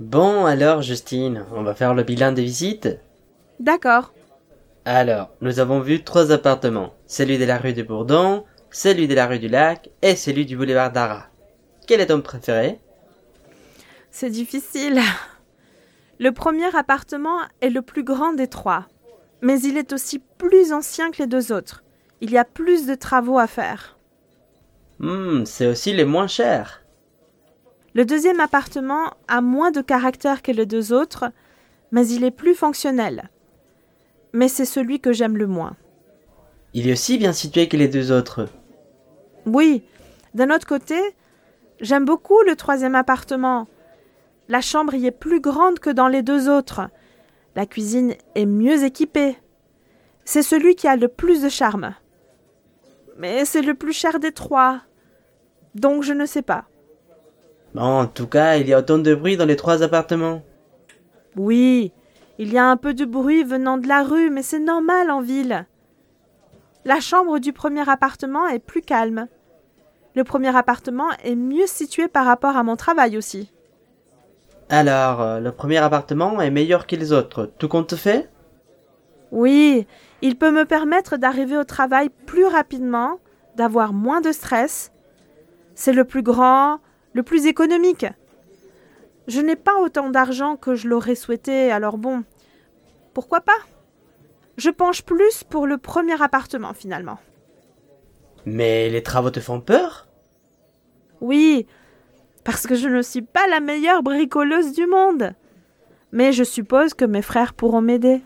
Bon alors Justine, on va faire le bilan des visites D'accord. Alors, nous avons vu trois appartements. Celui de la rue de Bourdon, celui de la rue du Lac et celui du boulevard d'Arras. Quel est ton préféré? C'est difficile. Le premier appartement est le plus grand des trois, mais il est aussi plus ancien que les deux autres. Il y a plus de travaux à faire. Hmm, c'est aussi les moins chers. Le deuxième appartement a moins de caractère que les deux autres, mais il est plus fonctionnel. Mais c'est celui que j'aime le moins. Il est aussi bien situé que les deux autres. Oui, d'un autre côté, j'aime beaucoup le troisième appartement. La chambre y est plus grande que dans les deux autres. La cuisine est mieux équipée. C'est celui qui a le plus de charme. Mais c'est le plus cher des trois. Donc je ne sais pas. Bon, en tout cas, il y a autant de bruit dans les trois appartements. Oui, il y a un peu de bruit venant de la rue, mais c'est normal en ville. La chambre du premier appartement est plus calme. Le premier appartement est mieux situé par rapport à mon travail aussi. Alors, euh, le premier appartement est meilleur que les autres. Tout compte fait? Oui, il peut me permettre d'arriver au travail plus rapidement, d'avoir moins de stress. C'est le plus grand, le plus économique. Je n'ai pas autant d'argent que je l'aurais souhaité, alors bon, pourquoi pas? Je penche plus pour le premier appartement finalement. Mais les travaux te font peur? Oui, parce que je ne suis pas la meilleure bricoleuse du monde. Mais je suppose que mes frères pourront m'aider.